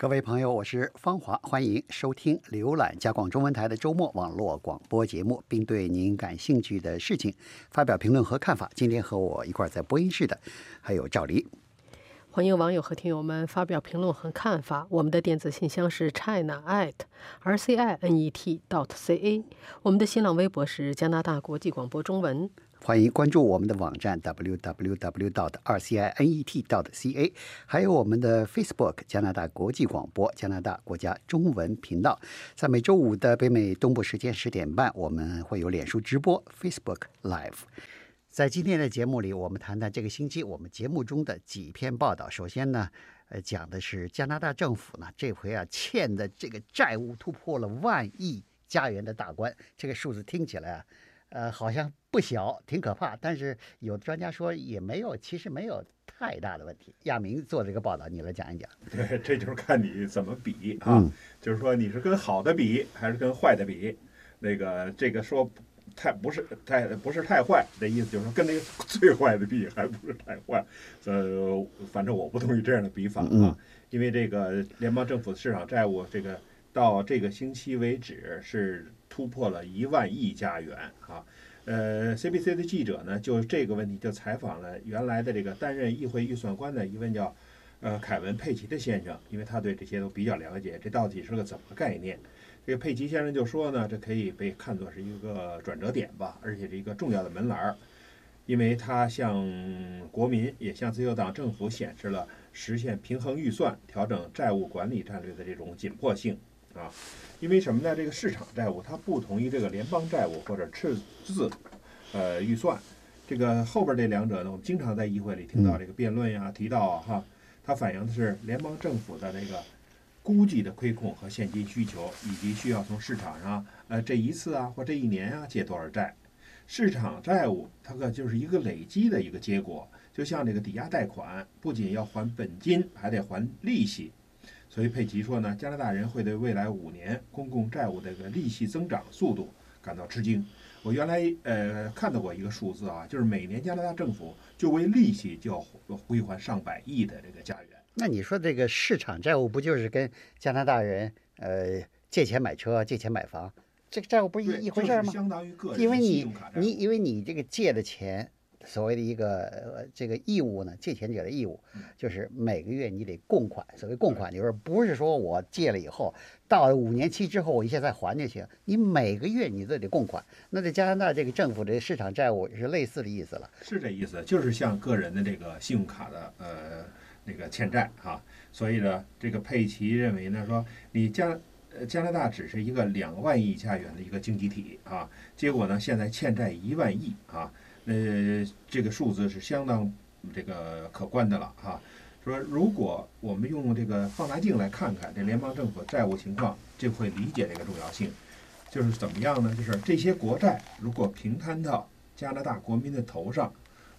各位朋友，我是方华，欢迎收听、浏览加广中文台的周末网络广播节目，并对您感兴趣的事情发表评论和看法。今天和我一块在播音室的还有赵黎。欢迎网友和听友们发表评论和看法。我们的电子信箱是 china at r c i n e t dot c a。我们的新浪微博是加拿大国际广播中文。欢迎关注我们的网站 www. dot rcinet. dot ca，还有我们的 Facebook 加拿大国际广播加拿大国家中文频道。在每周五的北美东部时间十点半，我们会有脸书直播 Facebook Live。在今天的节目里，我们谈谈这个星期我们节目中的几篇报道。首先呢，呃，讲的是加拿大政府呢这回啊欠的这个债务突破了万亿加元的大关，这个数字听起来啊。呃，好像不小，挺可怕。但是有的专家说也没有，其实没有太大的问题。亚明做这个报道，你来讲一讲。对，这就是看你怎么比啊，就是说你是跟好的比，还是跟坏的比。那个这个说太不是太不是太坏的意思，就是说跟那个 最坏的比，还不是太坏。呃，反正我不同意这样的比法啊，因为这个联邦政府的市场债务，这个到这个星期为止是。突破了一万亿加元啊！呃，CBC 的记者呢，就这个问题就采访了原来的这个担任议会预算官的一位叫呃凯文佩奇的先生，因为他对这些都比较了解，这到底是个怎么概念？这个佩奇先生就说呢，这可以被看作是一个转折点吧，而且是一个重要的门栏儿，因为他向国民也向自由党政府显示了实现平衡预算、调整债务管理战略的这种紧迫性啊。因为什么呢？这个市场债务它不同于这个联邦债务或者赤字，呃，预算。这个后边这两者呢，我们经常在议会里听到这个辩论呀，提到啊，哈，它反映的是联邦政府的这个估计的亏空和现金需求，以及需要从市场上，呃，这一次啊或这一年啊借多少债。市场债务它可就是一个累积的一个结果，就像这个抵押贷款，不仅要还本金，还得还利息。所以佩奇说呢，加拿大人会对未来五年公共债务这个利息增长速度感到吃惊。我原来呃看到过一个数字啊，就是每年加拿大政府就为利息就要归还上百亿的这个加元。那你说这个市场债务不就是跟加拿大人呃借钱买车、借钱买房，这个债务不是一一回事吗？相当于个人因为你你因为你这个借的钱。所谓的一个呃这个义务呢，借钱者的义务就是每个月你得供款。所谓供款，就是不是说我借了以后到了五年期之后我一下再还就行，你每个月你都得供款。那在加拿大这个政府的市场债务是类似的意思了，是这意思，就是像个人的这个信用卡的呃那个欠债哈。所以呢，这个佩奇认为呢，说你加呃加拿大只是一个两万亿加元的一个经济体啊，结果呢现在欠债一万亿啊。呃，这个数字是相当这个可观的了哈。说如果我们用这个放大镜来看看这联邦政府债务情况，就会理解这个重要性。就是怎么样呢？就是这些国债如果平摊到加拿大国民的头上，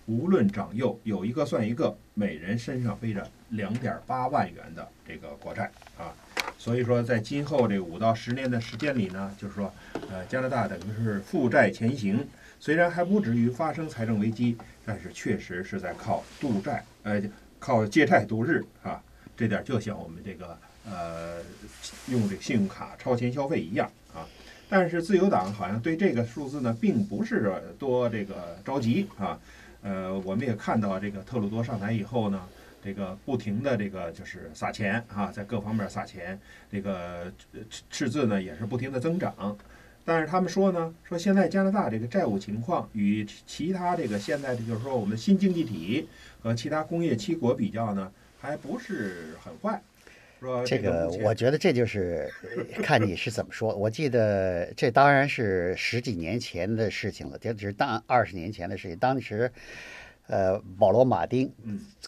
无论长幼，有一个算一个，每人身上背着两点八万元的这个国债啊。所以说，在今后这五到十年的时间里呢，就是说，呃，加拿大等于是负债前行。虽然还不至于发生财政危机，但是确实是在靠度债，呃，靠借债度日啊。这点就像我们这个呃用这个信用卡超前消费一样啊。但是自由党好像对这个数字呢，并不是多这个着急啊。呃，我们也看到这个特鲁多上台以后呢，这个不停的这个就是撒钱啊，在各方面撒钱，这个赤字呢也是不停的增长。但是他们说呢，说现在加拿大这个债务情况与其他这个现在的就是说我们新经济体和其他工业七国比较呢，还不是很坏。说这个，我觉得这就是看你是怎么说。我记得这当然是十几年前的事情了，这只是当二十年前的事情。当时，呃，保罗·马丁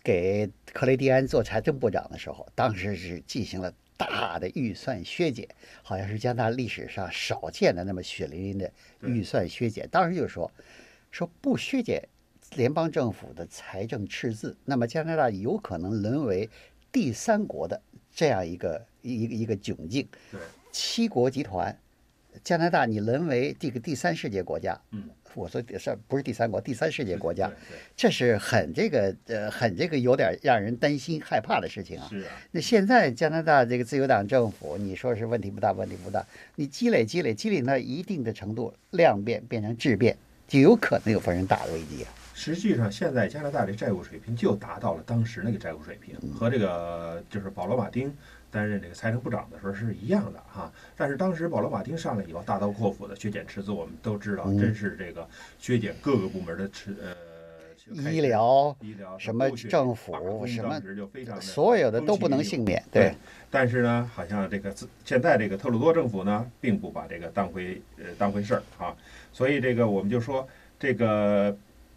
给克雷蒂安做财政部长的时候，当时是进行了。大的预算削减，好像是加拿大历史上少见的那么血淋淋的预算削减。当时就说，说不削减联邦政府的财政赤字，那么加拿大有可能沦为第三国的这样一个一一个一个窘境。对，七国集团，加拿大你沦为这个第三世界国家，嗯，我说的是不是第三国，第三世界国家，这是很这个呃很这个有点让人担心害怕的事情啊，那现在加拿大这个自由党政府，你说是问题不大，问题不大，你积累积累积累到一定的程度，量变变成质变，就有可能有发生大的危机啊。实际上，现在加拿大的债务水平就达到了当时那个债务水平，和这个就是保罗·马丁担任这个财政部长的时候是一样的哈。但是当时保罗·马丁上来以后，大刀阔斧的削减赤字，我们都知道，嗯。真是这个削减各个部门的赤呃医疗医疗什么政府什么所有的都不能幸免，对。对，但是呢，好像这个自现在这个特鲁多政府呢，并不把这个当回呃当回事儿啊，所以这个我们就说，这个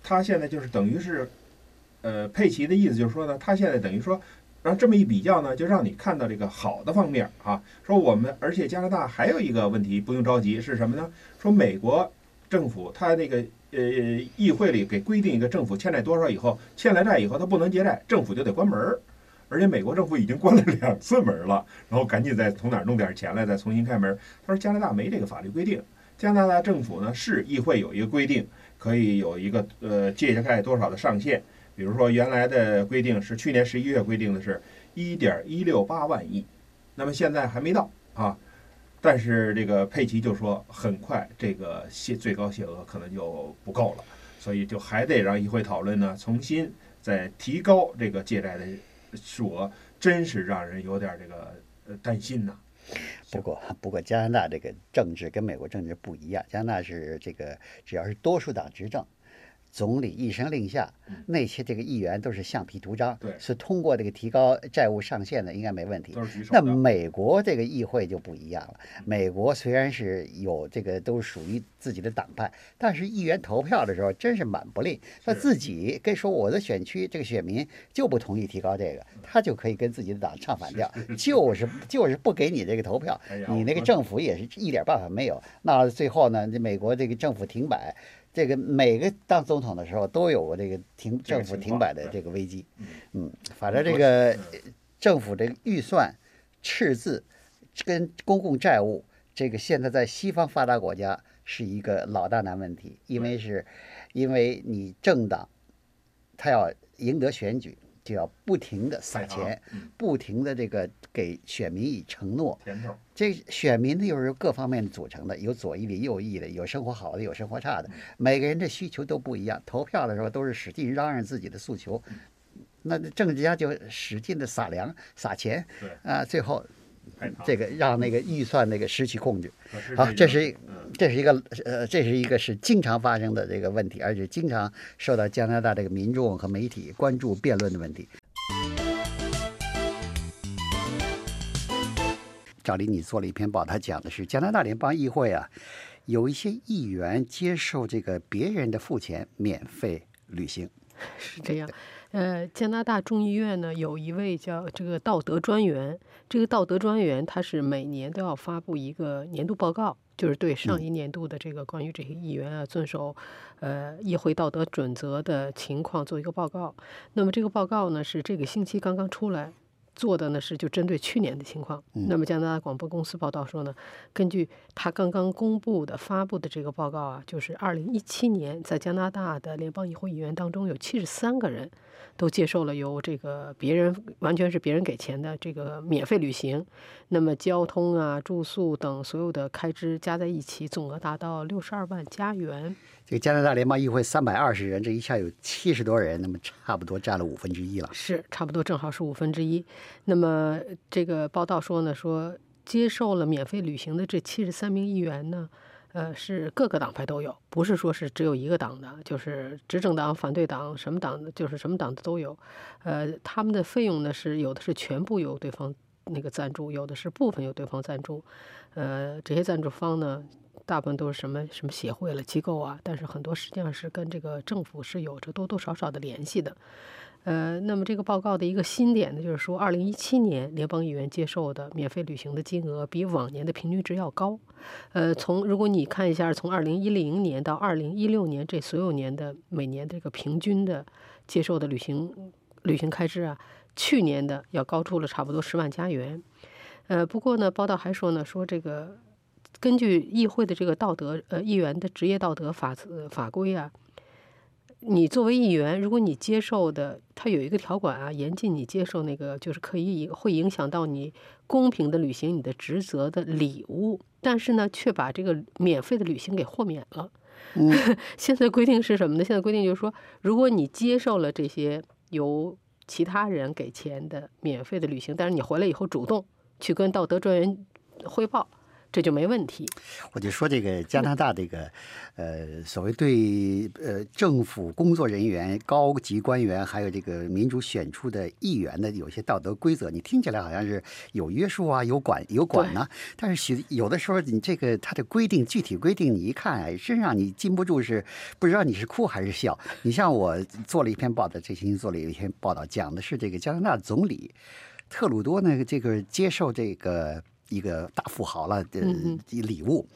他现在就是等于是，呃，佩奇的意思就是说呢，他现在等于说，然后这么一比较呢，就让你看到这个好的方面啊，说我们而且加拿大还有一个问题不用着急是什么呢？说美国政府他那个。呃，议会里给规定一个政府欠债多少以后，欠了债以后他不能结债，政府就得关门儿。而且美国政府已经关了两次门了，然后赶紧再从哪儿弄点钱来，再重新开门。他说加拿大没这个法律规定，加拿大政府呢是议会有一个规定，可以有一个呃借债多少的上限。比如说原来的规定是去年十一月规定的是一点一六八万亿，那么现在还没到啊。但是这个佩奇就说，很快这个限最高限额可能就不够了，所以就还得让议会讨论呢，重新再提高这个借债的数额，真是让人有点这个呃担心呐。不过，不过加拿大这个政治跟美国政治不一样，加拿大是这个只要是多数党执政，总理一声令下，那些这个议员都是橡皮图章，对是通过这个提高债务上限的，应该没问题。那。美国这个议会就不一样了。美国虽然是有这个都属于自己的党派，但是议员投票的时候真是蛮不吝。他自己跟说我的选区这个选民就不同意提高这个，他就可以跟自己的党唱反调，就是就是不给你这个投票你那个政府也是一点办法没有。那最后呢，这美国这个政府停摆。这个每个当总统的时候都有过这个停政府停摆的这个危机嗯，嗯，反正这个嗯政府这个预算赤字跟公共债务，这个现在在西方发达国家是一个老大难问题，因为是，因为你政党他要赢得选举，就要不停的撒钱，嗯不停的这个给选民以承诺。这选民呢又是各方面组成的，有左翼的、右翼的，有生活好的，有生活差嗯的，每个人的需求都不一样。投票的时候都是使劲嚷嚷自己的诉求，那政治家就使劲的撒粮、撒钱，啊，最后。这个让那个预算那个失去控制。好，这是这是一个呃，这是一个是经常发生的这个问题，而且经常受到加拿大这个民众和媒体关注辩论的问题。赵林，你做了一篇报，他讲的是加拿大联邦议会啊，有一些议员接受这个别人的付钱免费旅行。是这样，呃，加拿大众议院呢有一位叫这个道德专员，这个道德专员他是每年都要发布一个年度报告，就是对上一年度的这个关于这些议员啊遵守呃议会道德准则的情况做一个报告。那么这个报告呢是这个星期刚刚出来。做的呢是就针对去年的情况。那么加拿大广播公司报道说呢，根据他刚刚公布的发布的这个报告啊，就是二零一七年在加拿大的联邦议会议员当中有七十三个人都接受了由这个别人完全是别人给钱的这个免费旅行，那么交通啊、住宿等所有的开支加在一起，总额达到六十二万加元。这个加拿大联邦议会三百二十人，这一下有七十多人，那么差不多占了五分之一了。是差不多正好是五分之一。那么这个报道说呢，说接受了免费旅行的这七十三名议员呢，呃，是各个党派都有，不是说是只有一个党的，就是执政党、反对党，什么党的，就是什么党的都有。呃，他们的费用呢是有的是全部由对方那个赞助，有的是部分由对方赞助。呃，这些赞助方呢，大部分都是什么什么协会了、机构啊，但是很多实际上是跟这个政府是有着多多少少的联系的。呃，那么这个报告的一个新点呢，就是说，二零一七年联邦议员接受的免费旅行的金额比往年的平均值要高。呃，从如果你看一下，从二零一零年到二零一六年这所有年的每年这个平均的接受的旅行旅行开支啊，去年的要高出了差不多十万加元。呃，不过呢，报道还说呢，说这个根据议会的这个道德，呃，议员的职业道德法法规啊，你作为议员，如果你接受的，它有一个条款啊，严禁你接受那个就是可以会影响到你公平的履行你的职责的礼物，但是呢，却把这个免费的旅行给豁免了。嗯，现在规定是什么呢？现在规定就是说，如果你接受了这些由其他人给钱的免费的旅行，但是你回来以后主动去跟道德专员汇报。这就没问题。我就说这个加拿大这个，呃，所谓对呃政府工作人员、高级官员，还有这个民主选出的议员的有些道德规则，你听起来好像是有约束啊，有管有管呢。但是有的时候你这个他的规定具体规定，你一看真让你禁不住是不知道你是哭还是笑。你像我做了一篇报道，最近做了一篇报道，讲的是这个加拿大总理特鲁多呢，这个接受这个。一个大富豪了的礼物，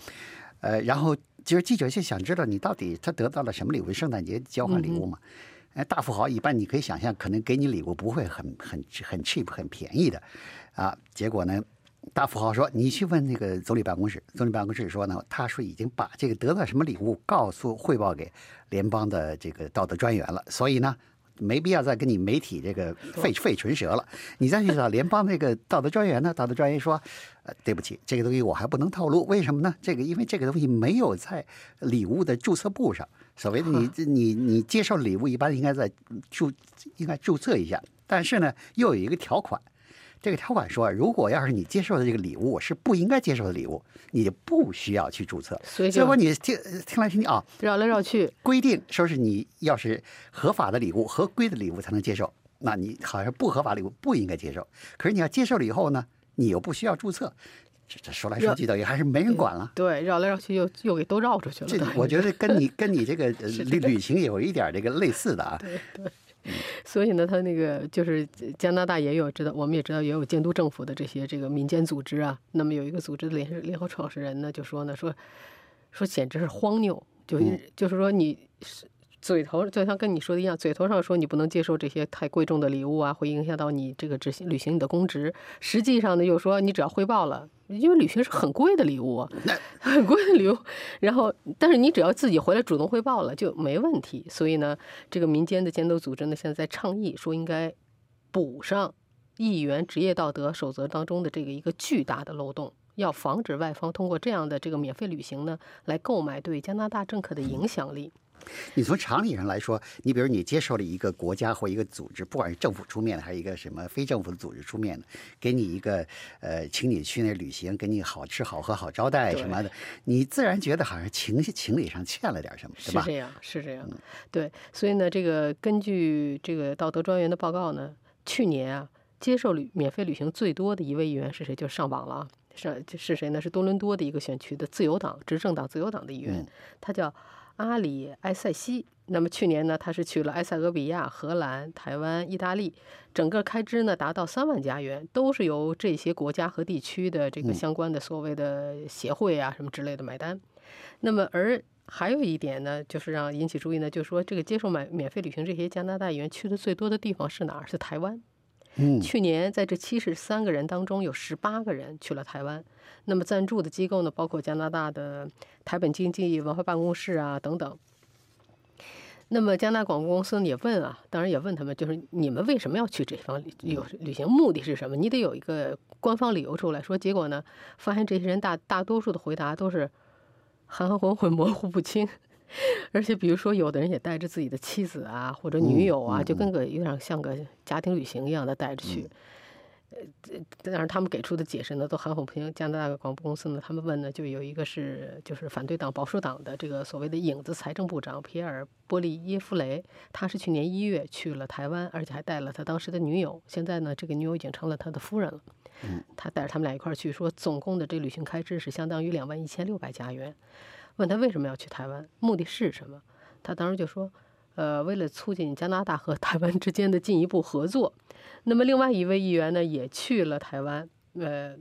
呃，然后就是记者就想知道你到底他得到了什么礼物？圣诞节交换礼物嘛？哎，大富豪一般你可以想象，可能给你礼物不会很很很 cheap 很便宜的啊。结果呢，大富豪说你去问那个总理办公室，总理办公室说呢，他说已经把这个得到什么礼物告诉汇报给联邦的这个道德专员了，所以呢。没必要再跟你媒体这个费费唇舌了。你再去找联邦那个道德专员呢？道德专员说：“呃，对不起，这个东西我还不能透露。为什么呢？这个因为这个东西没有在礼物的注册簿上。所谓的你你你接受礼物，一般应该在注应该注册一下。但是呢，又有一个条款。”这个条款说，如果要是你接受的这个礼物是不应该接受的礼物，你就不需要去注册。所以，结果你听听来听去啊，绕来绕去，规定说是你要是合法的礼物、合规的礼物才能接受，那你好像不合法礼物不应该接受。可是你要接受了以后呢，你又不需要注册。这这说来说去等于还是没人管了。对，绕来绕去又又给都绕出去了。这我觉得跟你 跟你这个旅旅行有一点这个类似的啊。对对。所以呢，他那个就是加拿大也有知道，我们也知道也有监督政府的这些这个民间组织啊。那么有一个组织的联联合创始人呢，就说呢，说说简直是荒谬，就就是说你是。嘴头就像跟你说的一样，嘴头上说你不能接受这些太贵重的礼物啊，会影响到你这个执行履行你的公职。实际上呢，又说你只要汇报了，因为旅行是很贵的礼物，很贵的礼物。然后，但是你只要自己回来主动汇报了就没问题。所以呢，这个民间的监督组织呢，现在在倡议说应该补上议员职业道德守则当中的这个一个巨大的漏洞，要防止外方通过这样的这个免费旅行呢，来购买对加拿大政客的影响力。你从常理上来说，你比如你接受了一个国家或一个组织，不管是政府出面的，还是一个什么非政府的组织出面的，给你一个呃，请你去那旅行，给你好吃好喝好招待什么的，你自然觉得好像情情理上欠了点什么，是吧？是这样，是这样。对，所以呢，这个根据这个道德专员的报告呢，去年啊，接受旅免费旅行最多的一位议员是谁？就上榜了，是是谁呢？是多伦多的一个选区的自由党执政党自由党的议员，他叫。阿里埃塞西，那么去年呢，他是去了埃塞俄比亚、荷兰、台湾、意大利，整个开支呢达到三万加元，都是由这些国家和地区的这个相关的所谓的协会啊什么之类的买单。那么，而还有一点呢，就是让引起注意呢，就是说这个接受买免费旅行这些加拿大员去的最多的地方是哪儿？是台湾。嗯，去年在这七十三个人当中，有十八个人去了台湾。那么赞助的机构呢，包括加拿大的台本经济文化办公室啊等等。那么加拿大广播公司也问啊，当然也问他们，就是你们为什么要去这方旅游旅行目的是什么？你得有一个官方理由出来说。结果呢，发现这些人大大多数的回答都是含含混混、模糊不清。而且，比如说，有的人也带着自己的妻子啊，或者女友啊，就跟个有点像个家庭旅行一样的带着去。呃，当然，他们给出的解释呢，都含混不清。加拿大的广播公司呢，他们问呢，就有一个是就是反对党保守党的这个所谓的影子财政部长皮尔波利耶夫雷，他是去年一月去了台湾，而且还带了他当时的女友。现在呢，这个女友已经成了他的夫人了。嗯，他带着他们俩一块儿去，说总共的这旅行开支是相当于两万一千六百加元。问他为什么要去台湾，目的是什么？他当时就说，呃，为了促进加拿大和台湾之间的进一步合作。那么另外一位议员呢，也去了台湾，呃，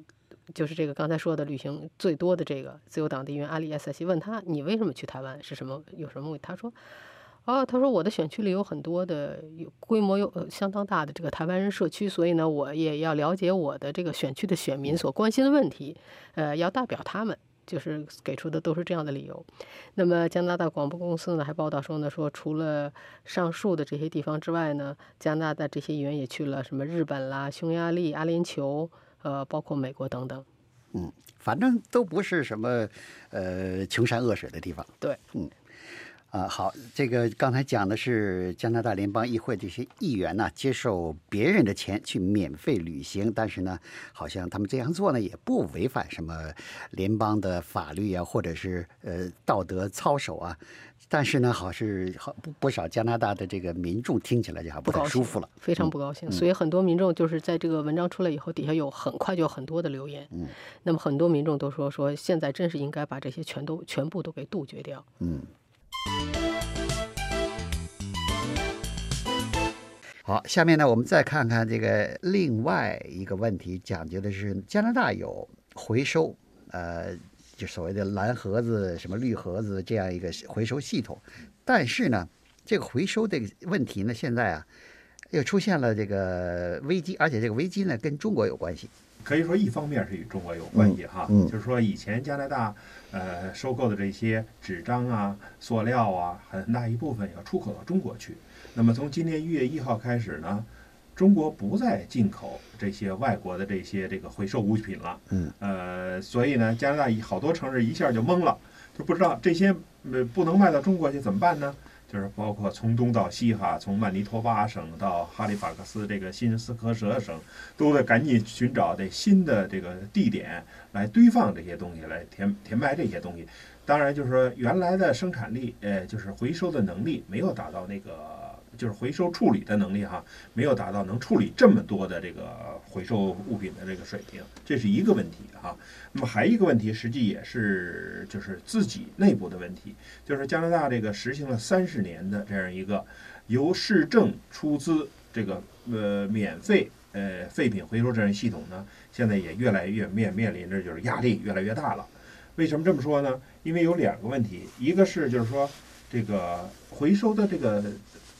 就是这个刚才说的旅行最多的这个自由党的议员阿里埃塞西，问他你为什么去台湾？是什么？有什么目的？他说，哦，他说我的选区里有很多的有规模有相当大的这个台湾人社区，所以呢，我也要了解我的这个选区的选民所关心的问题，呃，要代表他们。就是给出的都是这样的理由。那么加拿大广播公司呢还报道说呢，说除了上述的这些地方之外呢，加拿大这些议员也去了什么日本啦、匈牙利、阿联酋，呃，包括美国等等。嗯，反正都不是什么呃穷山恶水的地方。对，嗯。啊，好，这个刚才讲的是加拿大联邦议会这些议员呢，接受别人的钱去免费旅行，但是呢，好像他们这样做呢，也不违反什么联邦的法律啊，或者是呃道德操守啊。但是呢，好是好不不少加拿大的这个民众听起来就好不太舒服了，非常不高兴。所以很多民众就是在这个文章出来以后，底下有很快就有很多的留言。嗯，那么很多民众都说说，现在真是应该把这些全都全部都给杜绝掉。嗯。好，下面呢，我们再看看这个另外一个问题，讲究的是加拿大有回收，呃，就所谓的蓝盒子、什么绿盒子这样一个回收系统。但是呢，这个回收的问题呢，现在啊，又出现了这个危机，而且这个危机呢，跟中国有关系。可以说，一方面是与中国有关系哈，就是说以前加拿大呃收购的这些纸张啊、塑料啊，很大一部分要出口到中国去。那么从今年一月一号开始呢，中国不再进口这些外国的这些这个回收物品了。嗯，呃，所以呢，加拿大好多城市一下就懵了，就不知道这些呃不能卖到中国去怎么办呢？就是包括从东到西哈，从曼尼托巴省到哈利法克斯这个新斯科舍省，都得赶紧寻找这新的这个地点来堆放这些东西，来填填埋这些东西。当然，就是说原来的生产力，呃，就是回收的能力没有达到那个。就是回收处理的能力哈，没有达到能处理这么多的这个回收物品的这个水平，这是一个问题哈。那么还一个问题，实际也是就是自己内部的问题，就是加拿大这个实行了三十年的这样一个由市政出资这个呃免费呃废品回收这样系统呢，现在也越来越面面临着就是压力越来越大了。为什么这么说呢？因为有两个问题，一个是就是说这个回收的这个。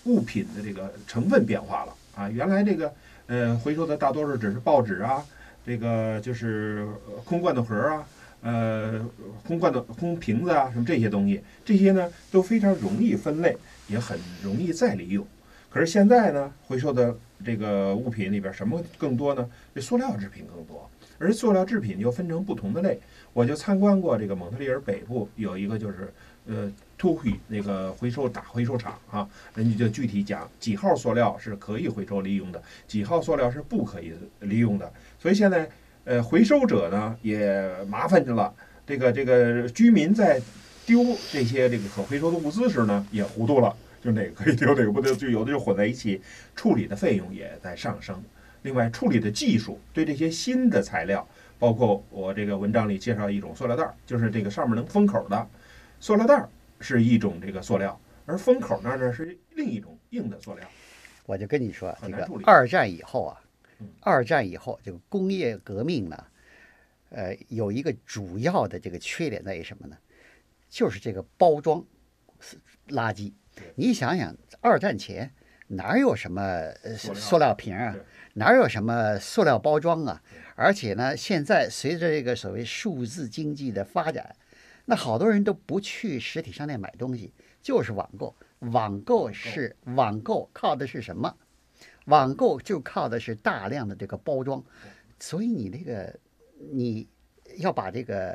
物品的这个成分变化了啊，原来这个呃回收的大多数只是报纸啊，这个就是空罐头盒啊，呃空罐头空瓶子啊，什么这些东西，这些呢都非常容易分类，也很容易再利用。可是现在呢，回收的这个物品里边什么更多呢？这塑料制品更多，而塑料制品又分成不同的类。我就参观过这个蒙特利尔北部有一个就是呃。突回那个回收大回收厂啊，人家就具体讲几号塑料是可以回收利用的，几号塑料是不可以利用的。所以现在，呃，回收者呢也麻烦着了。这个这个居民在丢这些这个可回收的物资时呢，也糊涂了，就哪个可以丢，哪个不丢，就有的就混在一起。处理的费用也在上升。另外，处理的技术对这些新的材料，包括我这个文章里介绍一种塑料袋，就是这个上面能封口的塑料袋。是一种这个塑料，而封口那儿呢是另一种硬的塑料。我就跟你说，这个二战以后啊，二战以后这个工业革命呢，呃，有一个主要的这个缺点在于什么呢？就是这个包装垃圾。你想想，二战前哪有什么塑料瓶啊？哪有什么塑料包装啊？而且呢，现在随着这个所谓数字经济的发展。那好多人都不去实体商店买东西，就是网购。网购是网购，靠的是什么？网购就靠的是大量的这个包装。所以你那个，你要把这个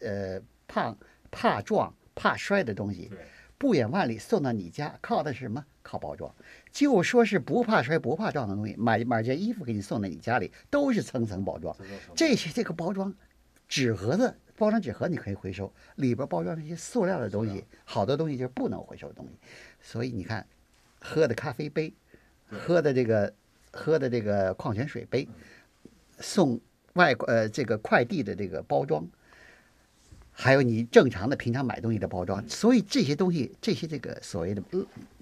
呃呃胖怕撞怕摔的东西，不远万里送到你家，靠的是什么？靠包装。就说是不怕摔不怕撞的东西，买买件衣服给你送到你家里，都是层层包装。这些这个包装，纸盒子。包装纸盒你可以回收，里边包装那些塑料的东西，好多东西就是不能回收的东西。所以你看，喝的咖啡杯，喝的这个喝的这个矿泉水杯，送外呃这个快递的这个包装，还有你正常的平常买东西的包装，所以这些东西这些这个所谓的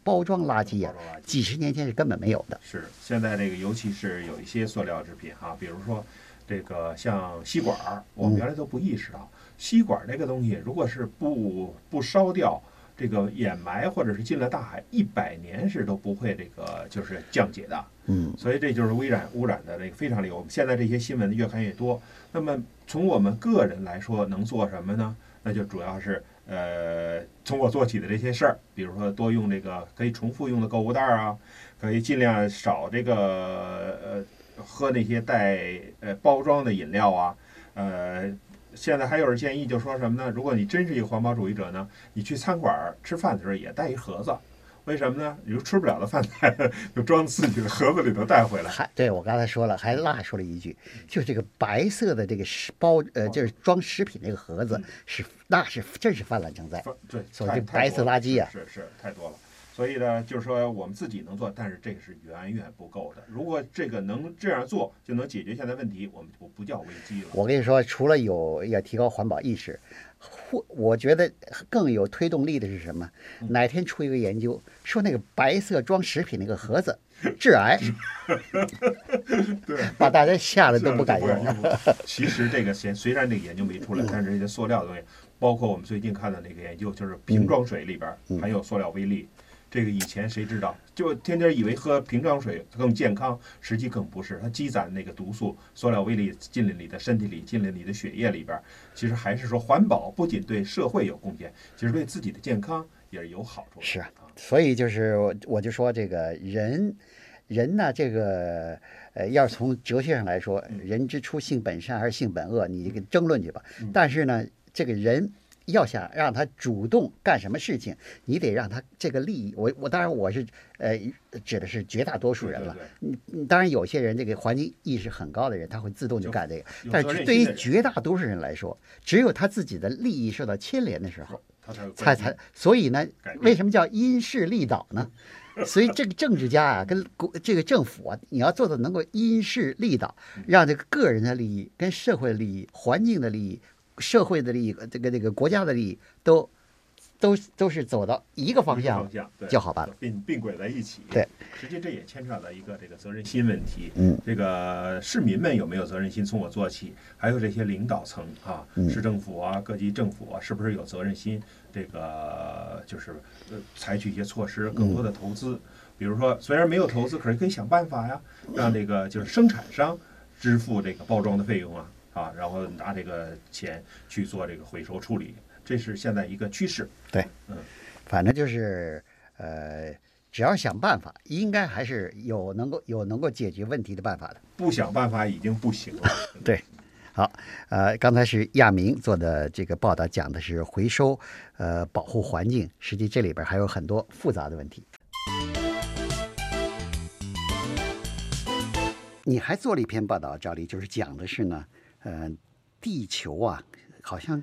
包装垃圾啊，几十年前是根本没有的。是现在这个尤其是有一些塑料制品哈，比如说。这个像吸管儿，我们原来都不意识到，吸管儿这个东西，如果是不不烧掉，这个掩埋或者是进了大海，一百年是都不会这个就是降解的。嗯，所以这就是污染污染的这个非常厉害。我们现在这些新闻越看越多。那么从我们个人来说，能做什么呢？那就主要是呃从我做起的这些事儿，比如说多用这个可以重复用的购物袋啊，可以尽量少这个呃喝那些带呃包装的饮料啊，呃。现在还有人建议，就说什么呢？如果你真是一个环保主义者呢，你去餐馆吃饭的时候也带一盒子，为什么呢？你说吃不了的饭菜就装自己的盒子里头带回来。还对我刚才说了，还落说了一句，就这个白色的这个食包呃，就是装食品那个盒子是那是真是泛滥成灾，对，所以白色垃圾啊，是是太多了。所以呢，就是说我们自己能做，但是这个是远远不够的。如果这个能这样做，就能解决现在问题，我们就不叫危机了。我跟你说，除了有要提高环保意识，或我觉得更有推动力的是什么？哪天出一个研究，说那个白色装食品那个盒子致癌，对，把大家吓得都不敢用。其实这个先虽然这个研究没出来，但是这些塑料的东西，包括我们最近看的那个研究，就是瓶装水里边含有塑料微粒。这个以前谁知道？就天天以为喝瓶装水更健康，实际更不是。它积攒那个毒素、塑料微粒进了你的身体里，进了你的血液里边。其实还是说环保不仅对社会有贡献，其实对自己的健康也是有好处的。是啊，所以就是我就说这个人，人呢，这个呃，要是从哲学上来说，人之初性本善还是性本恶，你这个争论去吧。但是呢，这个人。要想让他主动干什么事情，你得让他这个利益。我我当然我是呃指的是绝大多数人了。你当然有些人这个环境意识很高的人，他会自动就干这个。但是对于绝大多数人来说，只有他自己的利益受到牵连的时候，才才所以呢，为什么叫因势利导呢？所以这个政治家啊，跟国这个政府啊，你要做的能够因势利导，让这个个人的利益、跟社会的利益、环境的利益。社会的利益，这个这个国家的利益，都都都是走到一个方向，就好办了，并并轨在一起。对，实际这也牵扯到一个这个责任心问题。嗯，这个市民们有没有责任心？从我做起，还有这些领导层啊，市政府啊，各级政府啊，是不是有责任心？这个就是呃，采取一些措施，更多的投资。比如说，虽然没有投资，可是可以想办法呀，让这个就是生产商支付这个包装的费用啊。啊，然后拿这个钱去做这个回收处理，这是现在一个趋势。对，嗯，反正就是呃，只要想办法，应该还是有能够有能够解决问题的办法的。不想办法已经不行了。对，好，呃，刚才是亚明做的这个报道，讲的是回收，呃，保护环境，实际这里边还有很多复杂的问题。你还做了一篇报道，赵丽，就是讲的是呢。嗯，地球啊，好像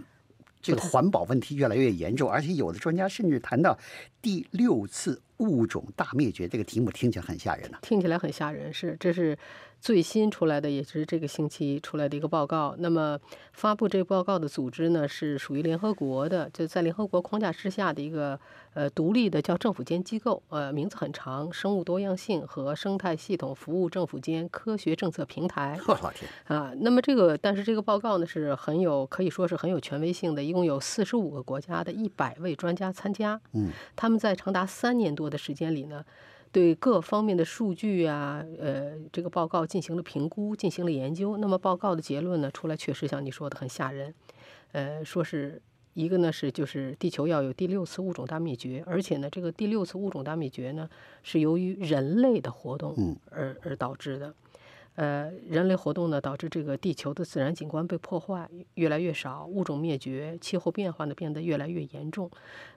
这个环保问题越来越严重，而且有的专家甚至谈到第六次物种大灭绝。这个题目听起来很吓人啊，听起来很吓人，是这是。最新出来的也是这个星期出来的一个报告。那么发布这个报告的组织呢，是属于联合国的，就在联合国框架之下的一个呃独立的叫政府间机构。呃，名字很长，生物多样性和生态系统服务政府间科学政策平台。我老天啊！那么这个，但是这个报告呢是很有可以说是很有权威性的，一共有四十五个国家的一百位专家参加。嗯，他们在长达三年多的时间里呢。对各方面的数据啊，呃，这个报告进行了评估，进行了研究。那么报告的结论呢，出来确实像你说的很吓人，呃，说是一个呢是就是地球要有第六次物种大灭绝，而且呢这个第六次物种大灭绝呢是由于人类的活动而而导致的。呃，人类活动呢，导致这个地球的自然景观被破坏越来越少，物种灭绝，气候变化呢变得越来越严重。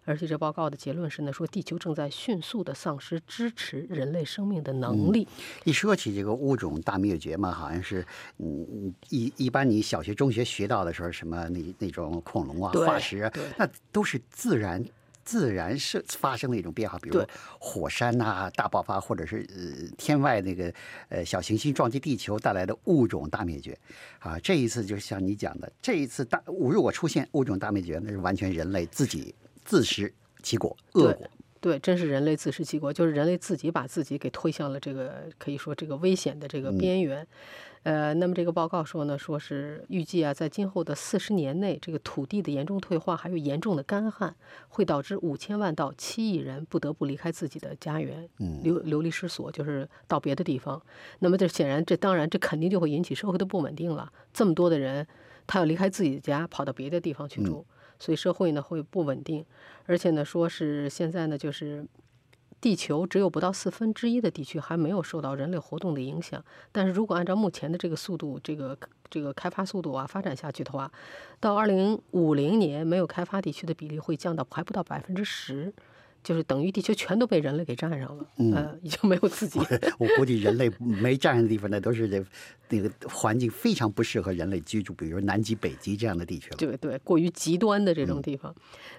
而且这报告的结论是呢，说地球正在迅速的丧失支持人类生命的能力。一说起这个物种大灭绝嘛，好像是嗯一一般你小学、中学学到的时候，什么那那种恐龙啊、化石，那都是自然。自然是发生的一种变化，比如火山呐大爆发，或者是呃天外那个呃小行星撞击地球带来的物种大灭绝，啊，这一次就像你讲的，这一次大如果出现物种大灭绝，那是完全人类自己自食其果，恶果。对，真是人类自食其果，就是人类自己把自己给推向了这个可以说这个危险的这个边缘。呃，那么这个报告说呢，说是预计啊，在今后的四十年内，这个土地的严重退化，还有严重的干旱，会导致五千万到七亿人不得不离开自己的家园，流流离失所，就是到别的地方。那么这显然，这当然，这肯定就会引起社会的不稳定了。这么多的人，他要离开自己的家，跑到别的地方去住，所以社会呢会不稳定。而且呢，说是现在呢，就是。地球只有不到四分之一的地区还没有受到人类活动的影响，但是如果按照目前的这个速度，这个这个开发速度啊发展下去的话，到二零五零年，没有开发地区的比例会降到还不到百分之十。就是等于地球全都被人类给占上了，嗯，已经没有自己。我估计人类没占上的地方，那都是这那个环境非常不适合人类居住，比如南极、北极这样的地区了。对对，过于极端的这种地方。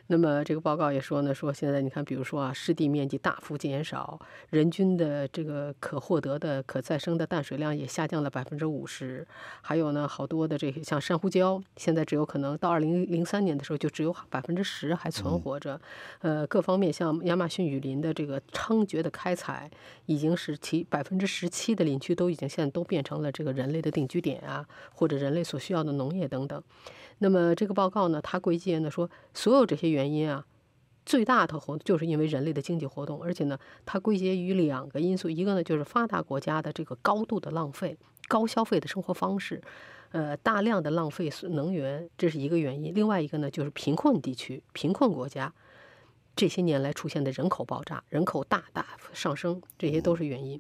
那么这个报告也说呢，说现在你看，比如说啊，湿地面积大幅减少，人均的这个可获得的可再生的淡水量也下降了百分之五十。还有呢，好多的这些像珊瑚礁，现在只有可能到二零零三年的时候就只有百分之十还存活着。呃，各方面像。亚马逊雨林的这个猖獗的开采，已经是其百分之十七的林区都已经现在都变成了这个人类的定居点啊，或者人类所需要的农业等等。那么这个报告呢，它归结呢说，所有这些原因啊，最大的活就是因为人类的经济活动，而且呢，它归结于两个因素，一个呢就是发达国家的这个高度的浪费、高消费的生活方式，呃，大量的浪费能源，这是一个原因；另外一个呢就是贫困地区、贫困国家。这些年来出现的人口爆炸、人口大大上升，这些都是原因。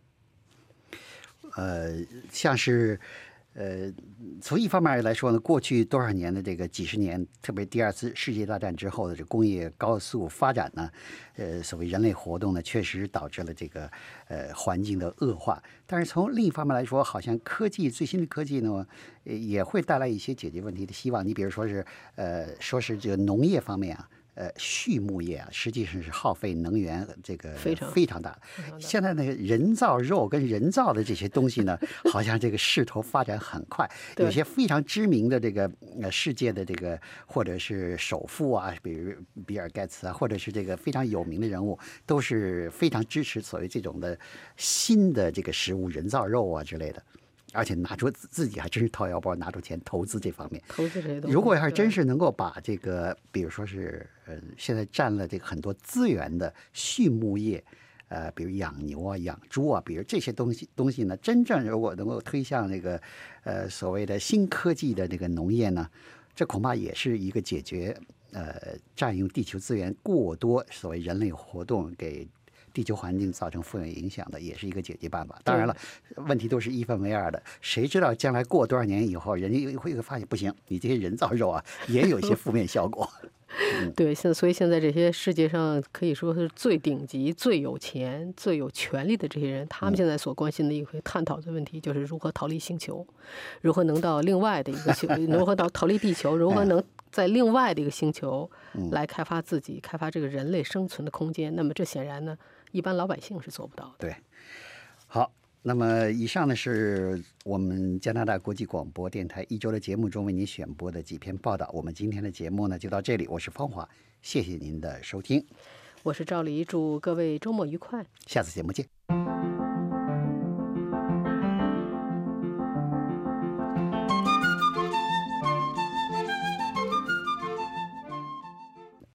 呃，像是呃，从一方面来说呢，过去多少年的这个几十年，特别第二次世界大战之后的这工业高速发展呢，呃，所谓人类活动呢，确实导致了这个呃环境的恶化。但是从另一方面来说，好像科技最新的科技呢，也会带来一些解决问题的希望。你比如说是呃，说是这个农业方面啊。呃，畜牧业啊，实际上是耗费能源这个非常非常大。现在那个人造肉跟人造的这些东西呢，好像这个势头发展很快。有些非常知名的这个呃世界的这个或者是首富啊，比如比尔盖茨啊，或者是这个非常有名的人物，都是非常支持所谓这种的新的这个食物，人造肉啊之类的。而且拿出自自己还真是掏腰包拿出钱投资这方面，投资这些东西。如果要是真是能够把这个，比如说是呃，现在占了这个很多资源的畜牧业，呃，比如养牛啊、养猪啊，比如这些东西东西呢，真正如果能够推向那个呃所谓的新科技的这个农业呢，这恐怕也是一个解决呃占用地球资源过多，所谓人类活动给。地球环境造成负面影响的，也是一个解决办法。当然了，问题都是一分为二的。谁知道将来过多少年以后，人家会会发现不行，你这些人造肉啊，也有一些负面效果。对，现所以现在这些世界上可以说是最顶级、最有钱、最有权力的这些人，他们现在所关心的一个探讨的问题，就是如何逃离星球，如何能到另外的一个星，如何到逃离地球，如何能在另外的一个星球来开发自己、开发这个人类生存的空间。那么这显然呢。一般老百姓是做不到的。对，好，那么以上呢是我们加拿大国际广播电台一周的节目中为您选播的几篇报道。我们今天的节目呢就到这里，我是方华，谢谢您的收听。我是赵黎，祝各位周末愉快，下次节目见。